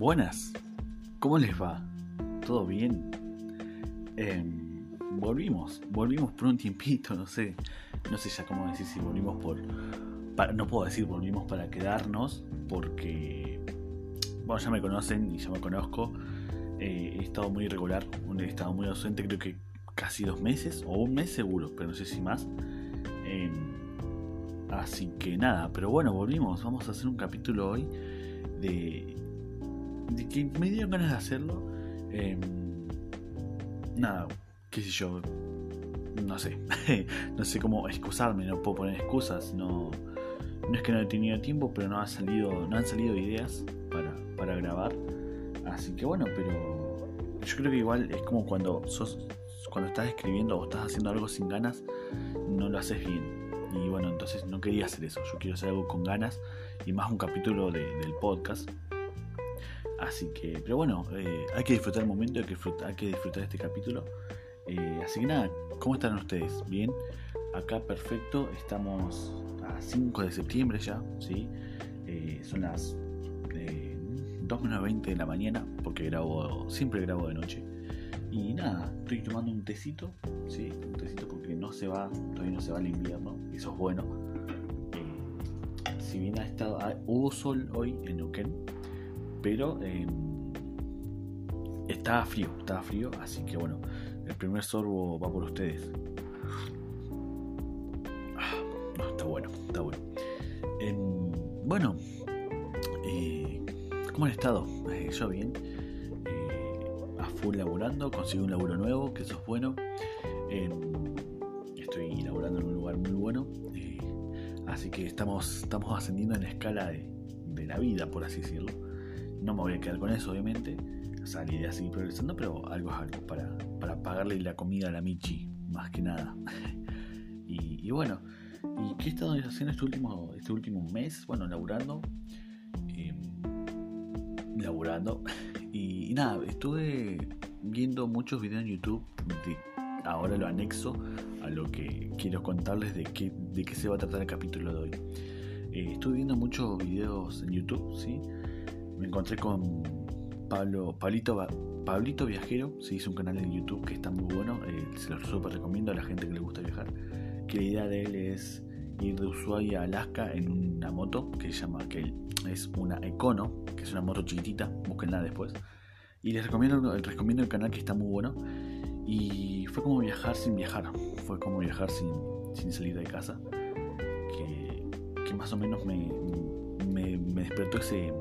Buenas, ¿cómo les va? ¿Todo bien? Em, volvimos, volvimos por un tiempito, no sé, no sé ya cómo decir si volvimos por... no puedo decir volvimos para quedarnos, porque, bueno, ya me conocen y ya me conozco, eh, he estado muy irregular, he estado muy ausente, creo que casi dos meses, o un mes seguro, pero no sé si más. Em, así que nada, pero bueno, volvimos, vamos a hacer un capítulo hoy de de que me dieron ganas de hacerlo. Em, nada, qué sé yo. No sé. no sé cómo excusarme, no puedo poner excusas. No, no es que no he tenido tiempo, pero no, ha salido, no han salido ideas para, para grabar. Así que bueno, pero yo creo que igual es como cuando sos cuando estás escribiendo o estás haciendo algo sin ganas, no lo haces bien. Y bueno, entonces no quería hacer eso. Yo quiero hacer algo con ganas y más un capítulo del podcast Así que, pero bueno, eh, hay que disfrutar el momento, hay que disfrutar, este capítulo. Eh, así que nada, ¿cómo están ustedes? ¿Bien? Acá perfecto, estamos a 5 de septiembre ya, ¿sí? Eh, son las 2 menos 20 de la mañana, porque grabo, siempre grabo de noche. Y nada, estoy tomando un tecito, ¿sí? Un tecito porque no se va, todavía no se va el invierno, eso es bueno. si bien ha estado, hubo sol hoy en Neuquén, pero eh, estaba frío, estaba frío, así que bueno, el primer sorbo va por ustedes. Ah, no, está bueno, está bueno. Em, bueno, eh, ¿cómo han estado? Eh, yo bien, a full laburando, consigo un laburo nuevo, que eso es bueno. Em, estoy laburando en un lugar muy bueno, así que estamos, estamos ascendiendo en la escala de la vida, por así decirlo. No me voy a quedar con eso, obviamente. O sea, la seguir progresando, pero algo es algo para, para pagarle la comida a la Michi, más que nada. y, bueno, ¿y qué he estado haciendo este último, este último mes? Bueno, laburando. Em, laburando. Y, nada, estuve viendo muchos videos en YouTube. ahora lo anexo a lo que quiero contarles de qué, de qué se va a tratar el capítulo de hoy. Eh, estuve viendo muchos videos en YouTube, ¿sí? Me encontré con Pablo, Pablito, Pablito Viajero, se hizo un canal en YouTube que está muy bueno, eh, se lo súper recomiendo a la gente que le gusta viajar, que la idea de él es ir de Ushuaia a Alaska en una moto que se llama, que es una Econo, que es una moto chiquitita, búsquenla después. Y les recomiendo, les recomiendo el canal que está muy bueno. Y fue como viajar sin viajar, fue como viajar sin, sin salir de casa, que, que más o menos me, me, me despertó ese,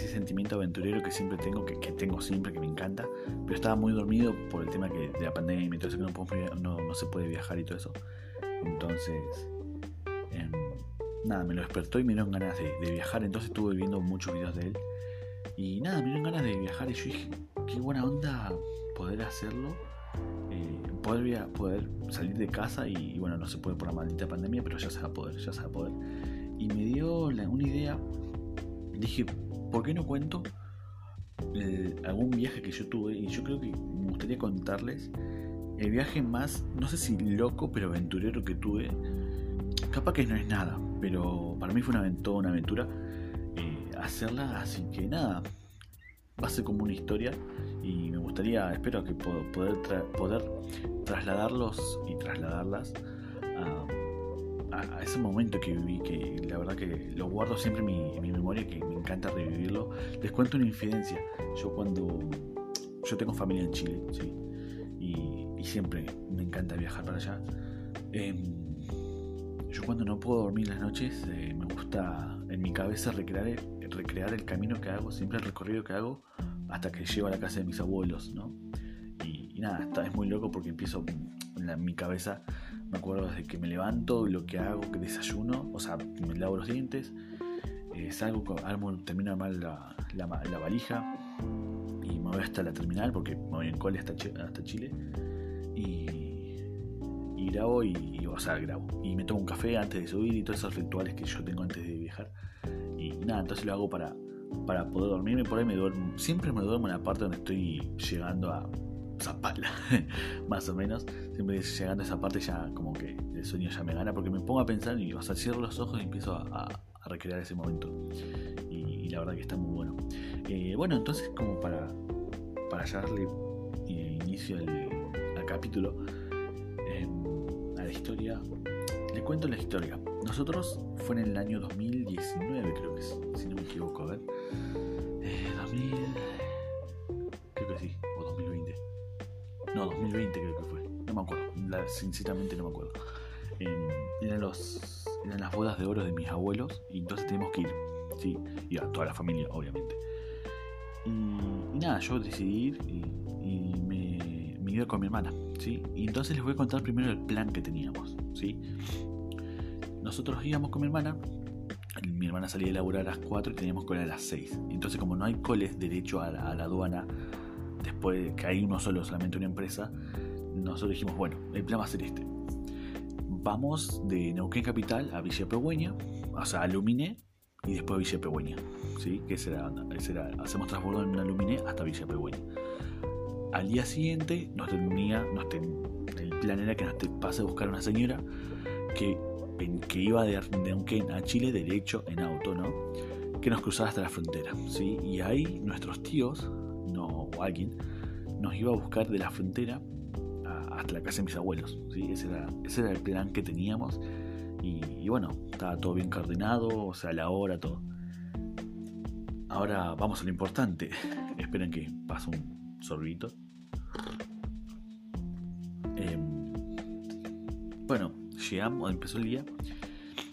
ese sentimiento aventurero que siempre tengo, que, tengo siempre, que me encanta, pero estaba muy dormido por el tema que, de la pandemia y todo eso, que no, no, se puede viajar y todo eso. Entonces, em, nada, me lo despertó y me dieron ganas de, viajar, entonces estuve viendo muchos videos de él. Y nada, me dieron ganas de viajar y yo dije, qué buena onda poder hacerlo. Eh, poder, poder salir de casa y, bueno, no se puede por la maldita pandemia, pero ya se va a poder, ya se va a poder. Y me dio una idea, dije, ¿por qué no cuento eh, algún viaje que yo tuve? Y yo creo que me gustaría contarles el viaje más, no sé si loco, pero aventurero que tuve. Capaz que no es nada, pero para mí fue una, toda una aventura eh, hacerla, así que nada, va a ser como una historia y me gustaría, espero que poder, poder trasladarlos y trasladarlas a a, ese momento que viví, que la verdad que lo guardo siempre en mi, memoria, que me encanta revivirlo. Les cuento una infidencia. Yo cuando... Yo tengo familia en Chile, ¿sí? Y, siempre me encanta viajar para allá. Em, yo cuando no puedo dormir las noches, eh, me gusta en mi cabeza recrear el, recrear el camino que hago, siempre el recorrido que hago, hasta que llego a la casa de mis abuelos, ¿no? Y, nada, está, es muy loco porque empiezo en mi cabeza me acuerdo desde que me levanto, lo que hago, que desayuno, o sea, me lavo los dientes, eh, salgo, armo, termino de armar la, la, valija y me voy hasta la terminal porque me voy en cole hasta, hasta Chile y, y grabo y, o sea, grabo. Y me tomo un café antes de subir y todos esos rituales que yo tengo antes de viajar. Y nada, entonces lo hago para, para poder dormirme, por ahí me duermo, siempre me duermo en la parte donde estoy llegando a Zapala, más o menos. Siempre llegando a esa parte ya como que el sueño ya me gana porque me pongo a pensar y o sea, cierro los ojos y empiezo a, recrear ese momento. Y, la verdad que está muy bueno. Eh, bueno, entonces como para, para darle eh, inicio al, capítulo, em, a la historia, le cuento la historia. Nosotros fue en el año 2019, creo que es, si no me equivoco, a ver. Sinceramente no me acuerdo. Em, eran, los, eran las bodas de oro de mis abuelos y entonces tenemos que ir ¿sí? Y a toda la familia, obviamente. Y, nada, yo decidí ir y, me, me, iba con mi hermana, ¿sí? Y entonces les voy a contar primero el plan que teníamos, ¿sí? Nosotros íbamos con mi hermana, mi hermana salía de laburar a las 4 y teníamos cola a las 6. Entonces, como no hay coles derecho a la, aduana, después de que hay uno solo, solamente una empresa, nosotros dijimos, bueno, el plan va a ser este. Vamos de Neuquén Capital a Villa Pegüeña, o sea, a Luminé, y después Villa Pegüeña, ¿sí? que será, será, hacemos transbordo en luminé hasta Villa Pegüeña. Al día siguiente nos tenía, nos el plan era que nos pase a buscar una señora que, que iba de, de a Chile derecho en auto, ¿no? que nos cruzaba hasta la frontera. ¿sí? Y ahí nuestros tíos, no, o alguien, nos iba a buscar de la frontera hasta la casa de mis abuelos. ¿sí? Ese, era, ese era el plan que teníamos y, bueno, estaba todo bien coordinado, o sea, la hora, todo. Ahora vamos a lo importante. Esperen que pase un sorbito. Em, bueno, llegamos, empezó el día.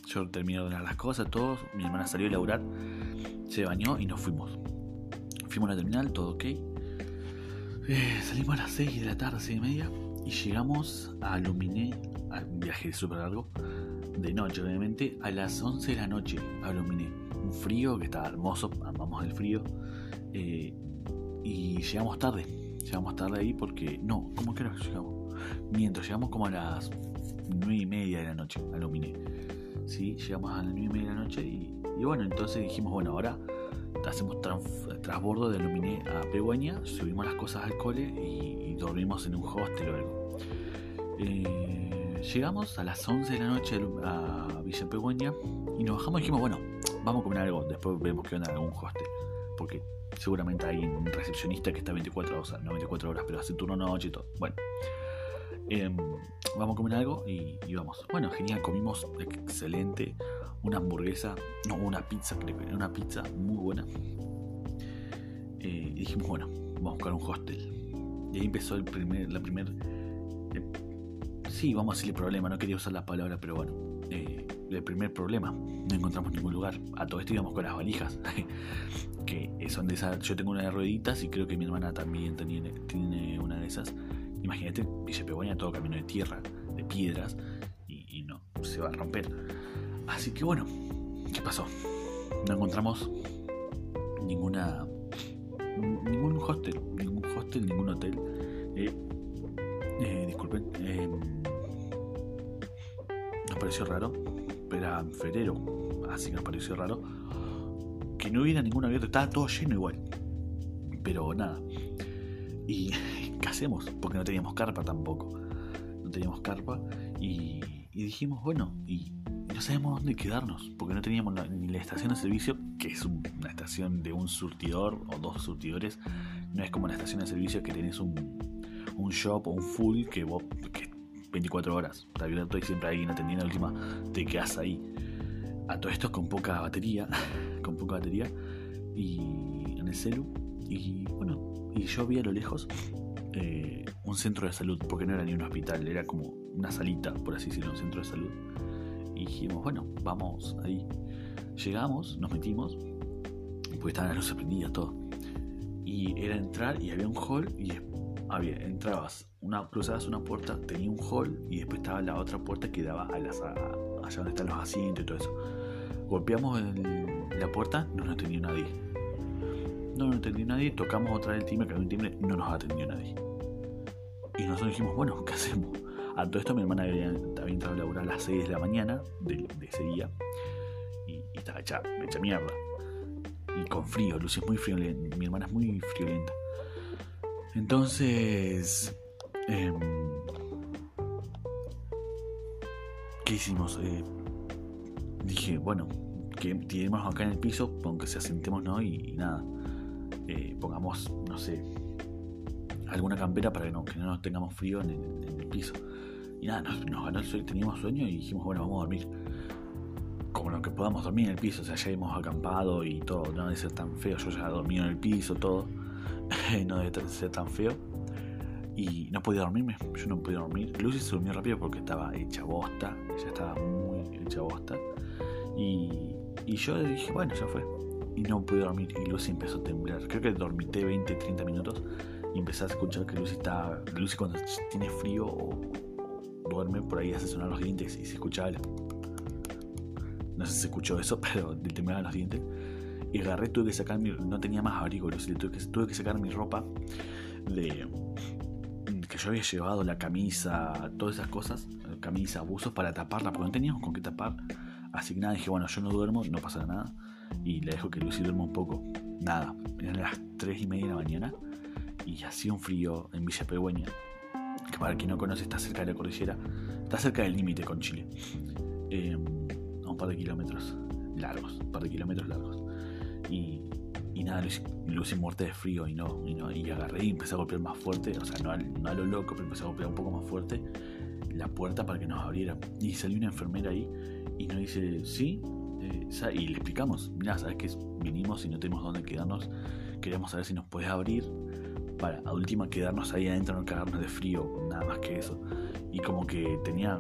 Yo terminé de ordenar las cosas, todos. Mi hermana salió a laburar, se bañó y nos fuimos. Fuimos a la terminal, todo ok. Eh, salimos a las 6 de la tarde, 6 y media. Y llegamos a Luminé, un viaje súper largo, de noche, obviamente, a las 11 de la noche a Un frío que estaba hermoso, amamos el frío. Eh, y llegamos tarde. Llegamos tarde ahí porque. No, ¿cómo que llegamos? Miento, llegamos como a las 9 y media de la noche a Luminé. Sí, llegamos a las 9 y media de la noche y, bueno, entonces dijimos, bueno, ahora hacemos transbordo de Luminé a Pegüeña, subimos las cosas al cole y, dormimos en un hostel o algo. Eh, llegamos a las 11 de la noche a Villa y nos bajamos y dijimos, bueno, vamos a comer algo, después vemos que onda en algún hostel. Porque seguramente hay un recepcionista que está 24 horas, no 24 horas, pero hace turno noche y todo. Bueno, em, vamos a comer algo y, vamos. Bueno, genial, comimos excelente. Una hamburguesa, no, una pizza, creo que una pizza muy buena. Eh, y dijimos, bueno, vamos a buscar un hostel. Y ahí empezó el primer, la primer sí, vamos a decirle problema, no quería usar la palabra, pero bueno, eh, el primer problema, no encontramos ningún lugar. A todo esto íbamos con las valijas, que son de esas, yo tengo una de rueditas y creo que mi hermana también tiene, tiene una de esas. Imagínate, Villa Pegüeña todo camino de tierra, de piedras, y, no, se va a romper. Así que bueno, ¿qué pasó? No encontramos ninguna ningún hostel, ningún hostel, ningún hotel. Eh, eh, disculpen, eh, nos pareció raro, pero era en febrero, así que nos pareció raro que no hubiera ningún abierto, estaba todo lleno igual, pero nada. ¿Y qué hacemos? Porque no teníamos carpa tampoco, no teníamos carpa y, dijimos, bueno, y no sabemos dónde quedarnos, porque no teníamos ni la estación de servicio, que es una estación de un surtidor o dos surtidores, no es como la estación de servicio que tenés un, un shop o un full que vos, que 24 horas, está abierto y siempre hay alguien atendiendo la última, te quedas ahí. A todo esto con poca batería, con poca batería, y en el celu, y bueno, y yo vi a lo lejos eh, un centro de salud, porque no era ni un hospital, era como una salita, por así decirlo, un centro de salud. Y dijimos, bueno, vamos ahí. Llegamos, nos metimos, porque estaban las luces prendidas, todo. Y era entrar y había un hall y había, entrabas, una, cruzabas una puerta, tenía un hall y después estaba la otra puerta que daba a las, allá donde están los asientos y todo eso. Golpeamos la puerta, no nos atendió nadie. No nos atendió nadie, tocamos otra vez el timbre, que había un timbre, no nos atendió nadie. Y nosotros dijimos, bueno, ¿qué hacemos? A todo esto mi hermana había, entrado a laburar a las 6 de la mañana de, ese día y, estaba hecha, hecha mierda. Y con frío, Lucy es muy frío, mi hermana es muy friolenta. Entonces, eh, ¿qué hicimos? Eh, dije, bueno, que tiremos acá en el piso, aunque se asentemos, ¿no? Y, nada, eh, pongamos, no sé, alguna campera para que no, que no nos tengamos frío en el, piso. Y nada, nos, ganó el sueño, teníamos sueño y dijimos, bueno, vamos a dormir. Como lo que podamos dormir en el piso, o sea, ya hemos acampado y todo, no debe ser tan feo, yo ya dormí en el piso, todo, no debe ser tan feo. Y no podía dormirme, yo no podía dormir. Lucy se durmió rápido porque estaba hecha bosta, ella estaba muy hecha bosta. Y, y yo dije, bueno, ya fue. Y no pude dormir. Y Lucy empezó a temblar. Creo que dormité 20, 30 minutos. Y a escuchar que Lucy está. Lucy cuando tiene frío o duerme, por ahí hace sonar los dientes y se escuchaba No sé si se escuchó eso, pero le los dientes. Y agarré, tuve que sacar mi. No tenía más abrigo, Lucy. Tuve que, tuve que sacar mi ropa de. Que yo había llevado la camisa, todas esas cosas, camisa, buzos para taparla, porque no teníamos con qué tapar Así nada, dije, bueno, yo no duermo, no pasa nada. Y le dejo que Lucy duerma un poco. Nada, eran las 3 y media de la mañana y hacía un frío en Villa Pegüeña, que para quien no conoce está cerca de la cordillera, está cerca del límite con Chile. Em, a un par de kilómetros largos, un par de kilómetros largos. Y, y nada, Lucy, Lucy muerta de frío y no, y no, y agarré y empecé a golpear más fuerte, o sea, no no a lo loco, pero empecé a golpear un poco más fuerte la puerta para que nos abriera. Y salió una enfermera ahí y nos dice, sí, eh, y le explicamos, mira, sabes que vinimos y no tenemos dónde quedarnos, queremos saber si nos puedes abrir para a última quedarnos ahí adentro, no cagarnos de frío, nada más que eso. Y como que tenía,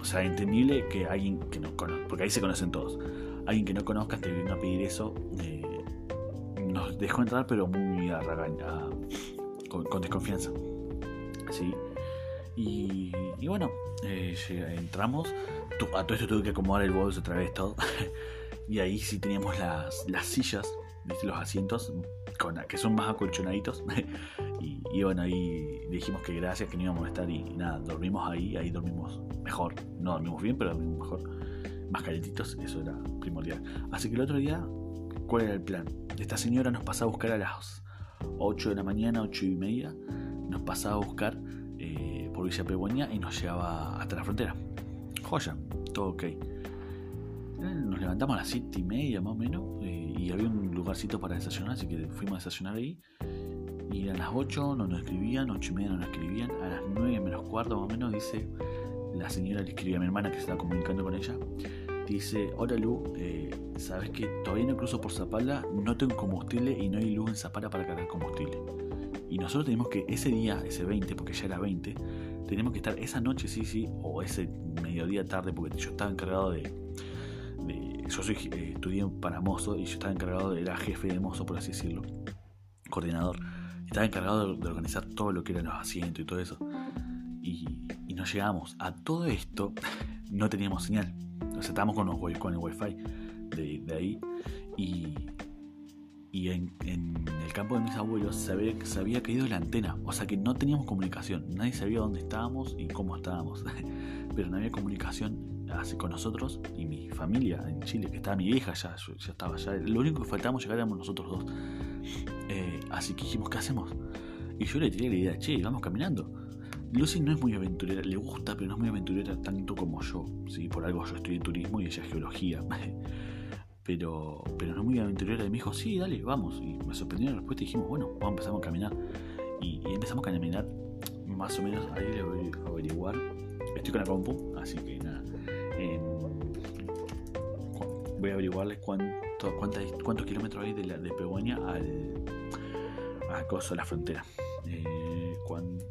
o sea, entendible que alguien que no conozca, porque ahí se conocen todos, alguien que no conozca te venga a pedir eso, eh, nos dejó entrar pero muy a, con, con desconfianza. ¿sí? Y, bueno, eh, entramos. A todo esto tuve que acomodar el bolso otra vez todo. y ahí sí teníamos las, las sillas, ¿viste? los asientos, con, que son más acolchonaditos. y, bueno, ahí dijimos que gracias, que no íbamos a estar. Y, nada, dormimos ahí, ahí dormimos mejor. No dormimos bien, pero dormimos mejor. Más calentitos, eso era primordial. Así que el otro día, ¿cuál era el plan? Esta señora nos pasaba a buscar a las 8 de la mañana, 8 y media. Nos pasaba a buscar por Villa Pegüeña y nos llevaba hasta la frontera. Joya, todo ok. Eh, nos levantamos a las 7 y media más o menos eh, y había un lugarcito para desayunar, así que fuimos a desayunar ahí. Y a las 8 no nos escribían, 8 y media no nos escribían, a las 9 menos cuarto más o menos dice la señora le escribía a mi hermana que se estaba comunicando con ella. Dice, hola Lu, eh, sabes que todavía no cruzo por Zapala, no tengo combustible y no hay luz en Zapala para cargar combustible. Y nosotros tenemos que ese día, ese 20, porque ya era 20, tenemos que estar esa noche, sí, sí, o ese mediodía tarde, porque yo estaba encargado de. Yo soy, eh, estudié para mozo y yo estaba encargado de, era jefe de mozo, por así decirlo, coordinador. Estaba encargado de, organizar todo lo que eran los asientos y todo eso. Y, y no llegamos. A todo esto no teníamos señal. O sea, estábamos con, los, con el wifi de, de ahí. Y, y en, el campo de mis abuelos se había, caído la antena, o sea que no teníamos comunicación, nadie sabía dónde estábamos y cómo estábamos, pero no había comunicación así con nosotros y mi familia en Chile, que estaba mi hija ya, ya estaba ya, lo único que faltábamos llegar éramos nosotros dos, eh, así que dijimos, ¿qué hacemos? Y yo le tiré la idea, che, vamos caminando. Lucy no es muy aventurera, le gusta, pero no es muy aventurera tanto como yo, ¿sí? por algo yo estudié turismo y ella geología. pero, pero no muy aventurera. Y me dijo, sí, dale, vamos. Y me sorprendió la respuesta y dijimos, bueno, vamos, empezamos a caminar. Y, empezamos a caminar más o menos, ahí le voy a averiguar. Estoy con la compu, así que voy a averiguarles cuánto, cuántos kilómetros hay de, la, de Pegüeña al, a Coso, la frontera. Eh, ¿Cuántos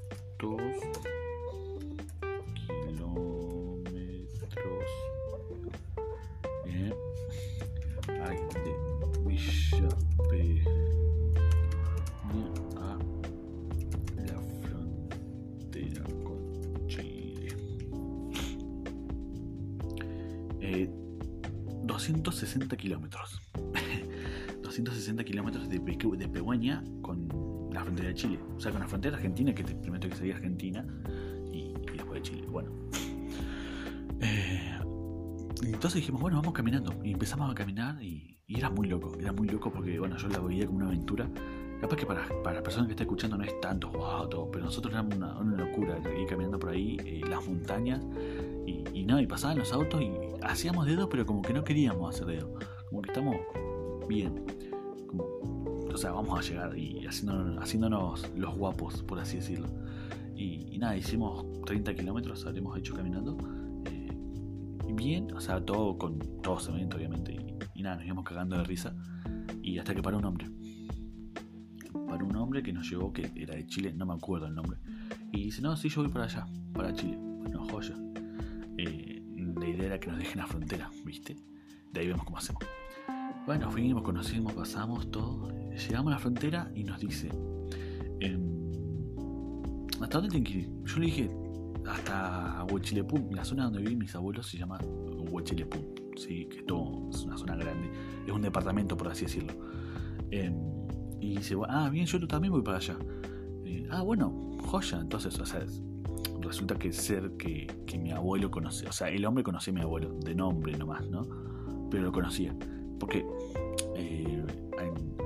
de Chile. O sea, con la frontera argentina, que te prometo que sería Argentina, y, después de Chile. Bueno. Eh, entonces dijimos, bueno, vamos caminando. Y empezamos a caminar y, era muy loco. Era muy loco porque, bueno, yo la veía como una aventura. Capaz que para, para la persona que está escuchando no es tanto wow, todo, pero nosotros éramos una, una locura ir caminando por ahí, eh, las montañas, y, Y, y pasaban los autos y hacíamos dedo, pero como que no queríamos hacer dedo. Como que estamos bien. O sea, vamos a llegar y haciéndonos, haciéndonos los guapos, por así decirlo. Y, nada, hicimos 30 kilómetros, habremos hecho caminando. Eh, bien, o sea, todo con todo cemento, obviamente. Y, nada, nos íbamos cagando de risa. Y hasta que paró un hombre. Paró un hombre que nos llegó, que era de Chile, no me acuerdo el nombre. Y dice, no, sí, yo voy para allá, para Chile. Bueno, joya. Eh, la idea era que nos dejen la frontera, ¿viste? De ahí vemos cómo hacemos. Bueno, fuimos, conocimos, pasamos todo. Llegamos a la frontera y nos dice, em, ¿hasta dónde tienen que ir? Yo le dije, hasta Huachilepum, la zona donde viven mis abuelos se llama Huachilepum, sí, que es, es una zona grande, es un departamento por así decirlo. Em, y dice, ah, bien, yo también voy para allá. Eh, ah, bueno, joya, entonces, o sea, resulta que ser que, que mi abuelo conoce, o sea, el hombre conocía a mi abuelo, de nombre nomás, ¿no? Pero lo conocía. Porque eh,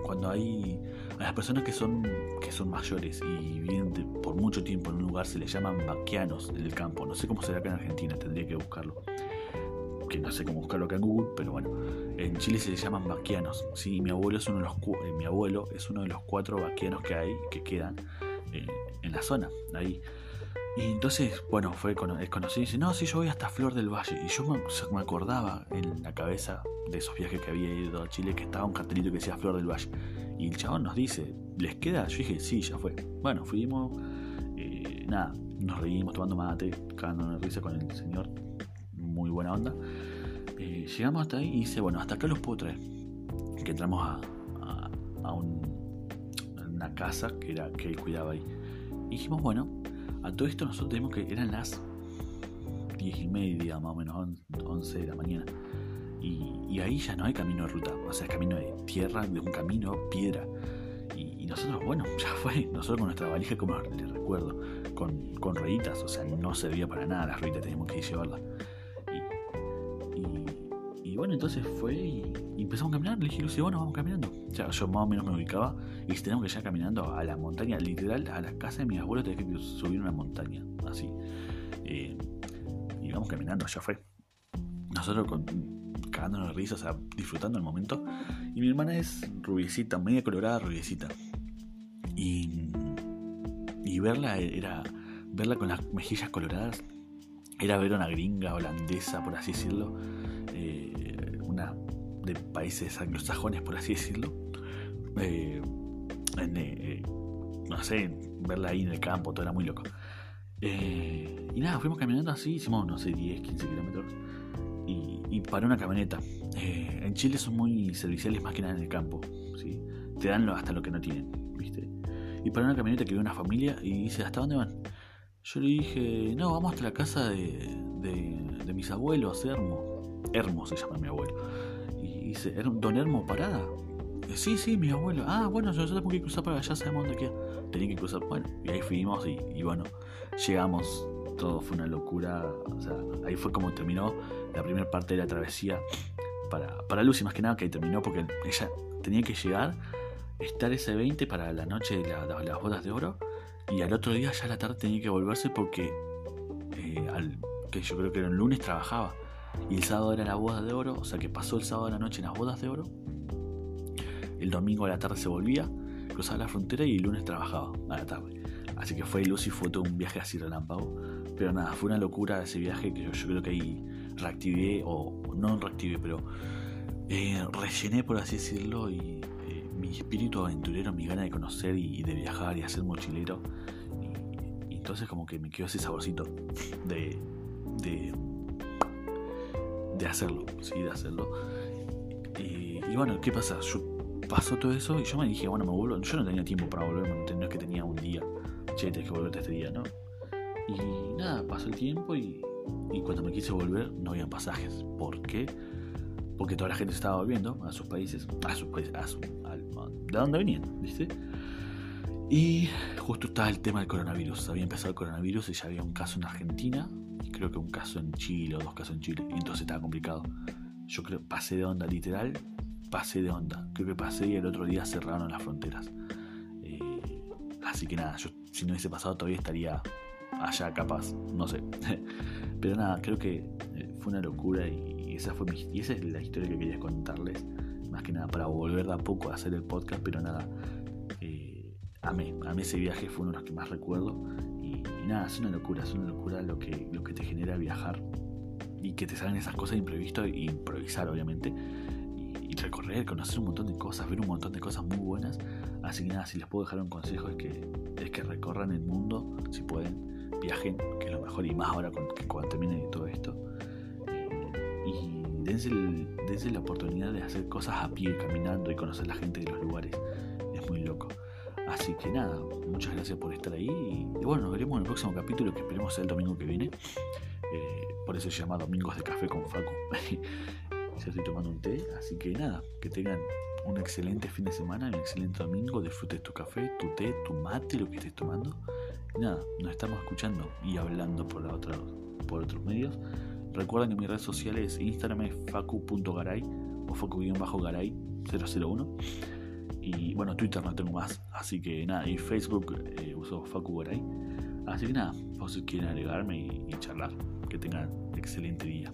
cuando hay a las personas que son que son mayores y viven por mucho tiempo en un lugar se les llaman vaquianos en el campo. No sé cómo será acá en Argentina, tendría que buscarlo. Que no sé cómo buscarlo acá en Google, pero bueno, en Chile se les llaman vaquianos. Sí, mi abuelo es uno de los eh, mi abuelo es uno de los cuatro vaquianos que hay que quedan eh, en la zona ahí. Y entonces, bueno, fue conocido y dice, no, sí, yo voy hasta Flor del Valle. Y yo me, acordaba en la cabeza de esos viajes que había ido a Chile que estaba un cartelito que decía Flor del Valle. Y el chabón nos dice, ¿les queda? Yo dije, sí, ya fue. Bueno, fuimos, eh, nada, nos reímos tomando mate, cagándonos de risa con el señor, muy buena onda. Eh, llegamos hasta ahí y dice, bueno, hasta acá los puedo traer. Que entramos a, a, una casa que, era, que él cuidaba ahí. Y dijimos, bueno, a todo esto nosotros tenemos que, eran las 10 y media, más o menos 11 de la mañana. Y, ahí ya no hay camino de ruta, o sea, es camino de tierra, de un camino, piedra. Y, nosotros, bueno, ya fue, nosotros con nuestra valija, como les recuerdo, con, con rueditas, o sea, no servía para nada las rueditas, teníamos que llevarlas. Y, bueno, entonces fue y, empezamos a caminar. Le dije, Lucy, bueno, vamos caminando. O sea, yo más o menos me ubicaba y tenemos que ir caminando a la montaña, literal, a la casa de mi abuelo, tenía que subir una montaña, así. Eh, y vamos caminando, ya fue. Nosotros con, cagándonos de risa, o sea, disfrutando el momento. Y mi hermana es rubiecita, media colorada, rubiecita. Y, y verla era, verla con las mejillas coloradas, era ver una gringa holandesa, por así decirlo, de países anglosajones, por así decirlo. Eh, eh, no sé, verla ahí en el campo, todo era muy loco. y nada, fuimos caminando así, hicimos, no sé, 10, 15 kilómetros y, para una camioneta. Eh, en Chile son muy serviciales más que nada en el campo, ¿sí? Te dan hasta lo que no tienen, ¿viste? Y para una camioneta que ve una familia y dice, ¿hasta dónde van? Yo le dije, no, vamos hasta la casa de, de, mis abuelos, Hermo. Hermo se llama mi abuelo. Y dice, ¿Don Hermo Parada? Eh, sí, sí, mi abuelo. Ah, bueno, nosotros tenemos que cruzar para allá, sabemos dónde queda. Tenía que cruzar, bueno, y ahí fuimos y, bueno, llegamos todo fue una locura. O sea, ahí fue como terminó la primera parte de la travesía para, para Lucy, más que nada, que ahí terminó porque ella tenía que llegar, estar ese 20 para la noche de, las bodas de oro, y al otro día ya a la tarde tenía que volverse porque, eh, al, que yo creo que era un lunes, trabajaba. Y el sábado era la boda de oro, o sea que pasó el sábado de la noche en las bodas de oro. El domingo a la tarde se volvía, cruzaba la frontera y el lunes trabajaba a la tarde. Así que fue Lucy, fue todo un viaje así relámpago. Pero nada, fue una locura ese viaje que yo, creo que ahí reactivé, o no reactivé, pero eh, rellené, por así decirlo, y eh, mi espíritu aventurero, mi gana de conocer y, de viajar y hacer mochilero. Y, entonces como que me quedó ese saborcito de, de, de hacerlo, sí, de hacerlo. Y, y bueno, ¿qué pasa? Yo pasó todo eso y yo me dije, bueno, me vuelvo. Yo no tenía tiempo para volverme, no es que tenía un día. Che, tenés que volverte este día, ¿no? Y nada, pasó el tiempo y, cuando me quise volver no había pasajes. ¿Por qué? Porque toda la gente estaba volviendo a sus países, a sus países, a de dónde venían, ¿viste? Y justo estaba el tema del coronavirus. Había empezado el coronavirus y ya había un caso en Argentina, y creo que un caso en Chile o dos casos en Chile, y entonces estaba complicado. Yo creo, pasé de onda literal, pasé de onda. Creo que pasé y el otro día cerraron las fronteras. Eh, así que nada, yo si no hubiese pasado todavía estaría allá capaz, no sé. Pero nada, creo que eh, fue una locura y esa, fue y esa es la historia que quería contarles. Más que nada para volver de a poco a hacer el podcast, pero nada, eh, amé, amé ese viaje, fue uno de los que más recuerdo. Nada, es una locura, es una locura lo que, lo que te genera viajar y que te salgan esas cosas de imprevisto e improvisar, obviamente. Y, recorrer, conocer un montón de cosas, ver un montón de cosas muy buenas. Así que nada, si les puedo dejar un consejo es que, es que recorran el mundo, si pueden, viajen, que es lo mejor, y más ahora que cuando termine todo esto. y dense, dense la oportunidad de hacer cosas a pie, caminando y conocer la gente de los lugares. Es muy loco. Así que nada, muchas gracias por estar ahí. Y, bueno, nos veremos en el próximo capítulo que esperemos sea el domingo que viene. Eh, por eso se llama Domingos de Café con Facu. ya estoy tomando un té. Así que nada, que tengan un excelente fin de semana, un excelente domingo. Disfrutes tu café, tu té, tu mate, lo que estés tomando. Y nada, nos estamos escuchando y hablando por, la otra, por otros medios. Recuerden que mi red social es Instagram es facu.garay o facu-garay001. Y bueno, Twitter no tengo más. Así que nada, y Facebook eh, uso Facu Garay. Así que nada, si quieren agregarme y charlar. Que tengan excelente día.